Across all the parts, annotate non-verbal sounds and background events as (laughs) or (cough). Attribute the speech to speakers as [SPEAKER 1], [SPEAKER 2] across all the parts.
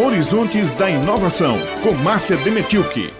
[SPEAKER 1] Horizontes da Inovação, com Márcia Demetilke.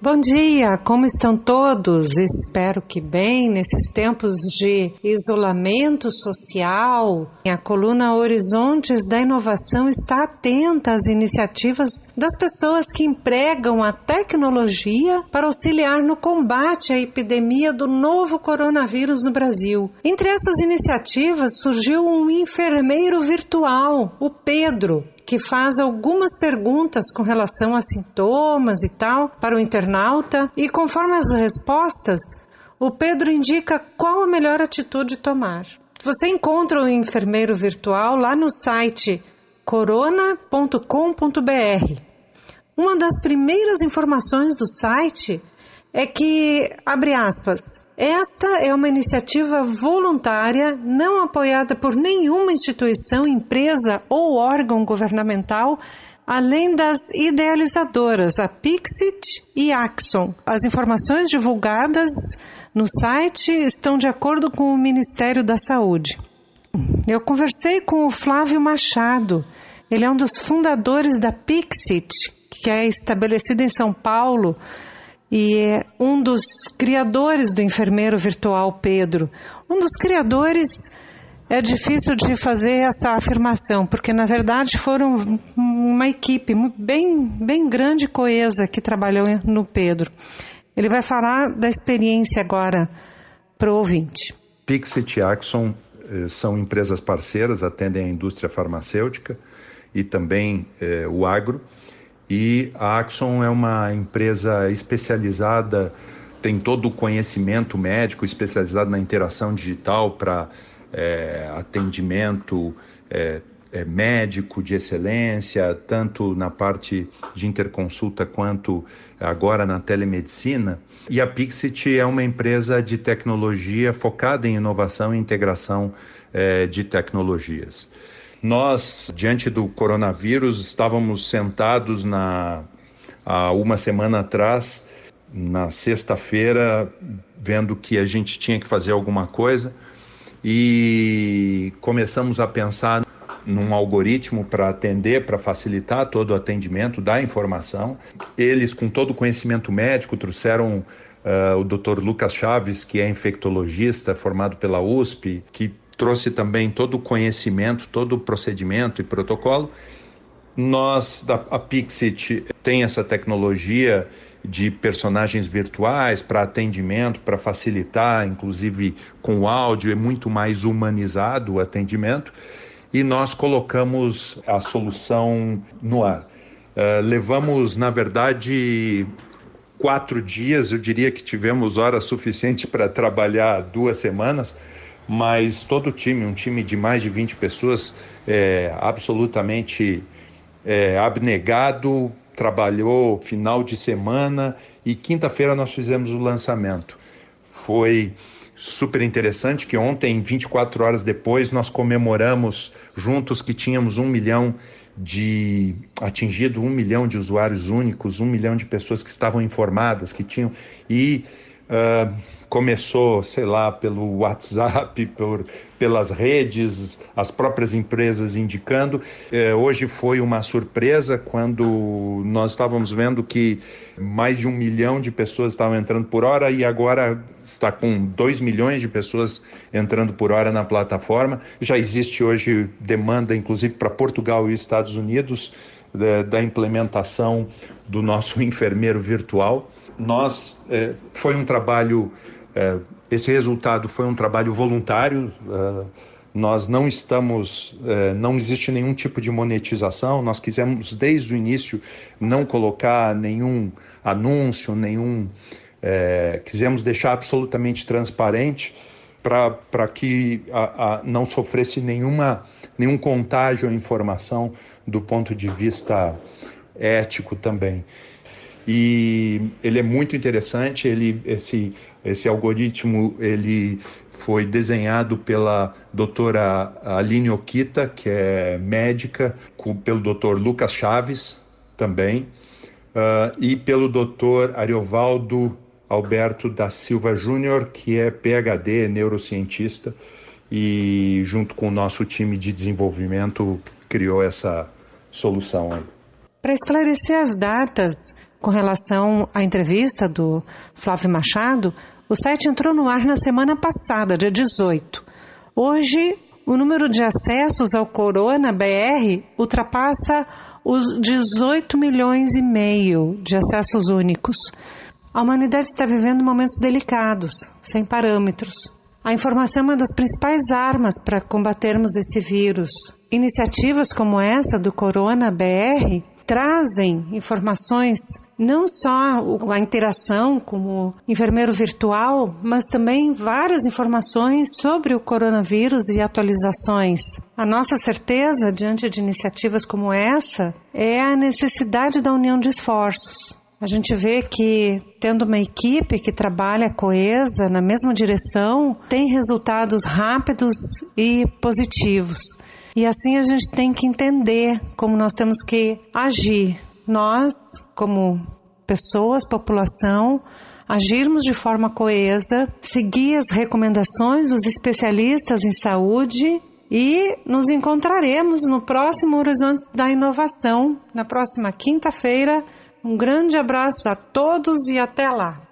[SPEAKER 2] Bom dia, como estão todos? Espero que bem nesses tempos de isolamento social. A coluna Horizontes da Inovação está atenta às iniciativas das pessoas que empregam a tecnologia para auxiliar no combate à epidemia do novo coronavírus no Brasil. Entre essas iniciativas surgiu um enfermeiro virtual, o Pedro, que faz algumas perguntas com relação a sintomas e tal para o internauta, e conforme as respostas, o Pedro indica qual a melhor atitude tomar. Você encontra o enfermeiro virtual lá no site corona.com.br. Uma das primeiras informações do site é que, abre aspas, esta é uma iniciativa voluntária, não apoiada por nenhuma instituição, empresa ou órgão governamental, além das idealizadoras, a Pixit e Axon. As informações divulgadas no site estão de acordo com o Ministério da Saúde. Eu conversei com o Flávio Machado, ele é um dos fundadores da Pixit, que é estabelecida em São Paulo e é um dos criadores do enfermeiro virtual Pedro. Um dos criadores é difícil de fazer essa afirmação, porque na verdade foram uma equipe bem, bem grande e coesa que trabalhou no Pedro. Ele vai falar da experiência agora para o ouvinte.
[SPEAKER 3] Pixit e Axon eh, são empresas parceiras, atendem a indústria farmacêutica e também eh, o agro. E a Axon é uma empresa especializada, tem todo o conhecimento médico especializado na interação digital para é, atendimento é, é, médico de excelência, tanto na parte de interconsulta quanto agora na telemedicina. E a Pixit é uma empresa de tecnologia focada em inovação e integração é, de tecnologias. Nós, diante do coronavírus, estávamos sentados na, há uma semana atrás, na sexta-feira, vendo que a gente tinha que fazer alguma coisa e começamos a pensar num algoritmo para atender, para facilitar todo o atendimento da informação. Eles, com todo o conhecimento médico, trouxeram uh, o Dr. Lucas Chaves, que é infectologista, formado pela USP, que trouxe também todo o conhecimento, todo o procedimento e protocolo. Nós, da a Pixit, tem essa tecnologia de personagens virtuais para atendimento, para facilitar, inclusive com áudio, é muito mais humanizado o atendimento. E nós colocamos a solução no ar. Uh, levamos, na verdade, quatro dias, eu diria que tivemos hora suficiente para trabalhar duas semanas mas todo o time, um time de mais de 20 pessoas, é, absolutamente é, abnegado, trabalhou final de semana e quinta-feira nós fizemos o lançamento. Foi super interessante que ontem, 24 horas depois, nós comemoramos juntos que tínhamos um milhão de atingido um milhão de usuários únicos, um milhão de pessoas que estavam informadas, que tinham e uh, começou, sei lá, pelo WhatsApp, por, pelas redes, as próprias empresas indicando. É, hoje foi uma surpresa quando nós estávamos vendo que mais de um milhão de pessoas estavam entrando por hora e agora está com dois milhões de pessoas entrando por hora na plataforma. Já existe hoje demanda, inclusive, para Portugal e Estados Unidos da, da implementação do nosso (laughs) enfermeiro virtual. Nós é, foi um trabalho é, esse resultado foi um trabalho voluntário. É, nós não estamos, não existe nenhum tipo de monetização. Nós quisemos desde o início não colocar nenhum anúncio, nenhum, quisemos deixar absolutamente transparente para que a, a, não sofresse nenhuma, nenhum contágio ou informação do ponto de vista ético também e ele é muito interessante. Ele, esse, esse algoritmo ele foi desenhado pela doutora Aline Okita, que é médica, com, pelo doutor Lucas Chaves também, uh, e pelo doutor Ariovaldo Alberto da Silva Júnior, que é PhD, neurocientista, e junto com o nosso time de desenvolvimento criou essa solução.
[SPEAKER 2] Para esclarecer as datas com relação à entrevista do Flávio Machado, o site entrou no ar na semana passada, dia 18. Hoje, o número de acessos ao Corona BR ultrapassa os 18 milhões e meio de acessos únicos. A humanidade está vivendo momentos delicados, sem parâmetros. A informação é uma das principais armas para combatermos esse vírus. Iniciativas como essa do Corona BR trazem informações não só a interação com o enfermeiro virtual, mas também várias informações sobre o coronavírus e atualizações. A nossa certeza diante de iniciativas como essa é a necessidade da união de esforços. A gente vê que, tendo uma equipe que trabalha coesa na mesma direção, tem resultados rápidos e positivos. E assim a gente tem que entender como nós temos que agir. Nós, como pessoas, população, agirmos de forma coesa, seguir as recomendações dos especialistas em saúde e nos encontraremos no próximo Horizontes da Inovação, na próxima quinta-feira. Um grande abraço a todos e até lá!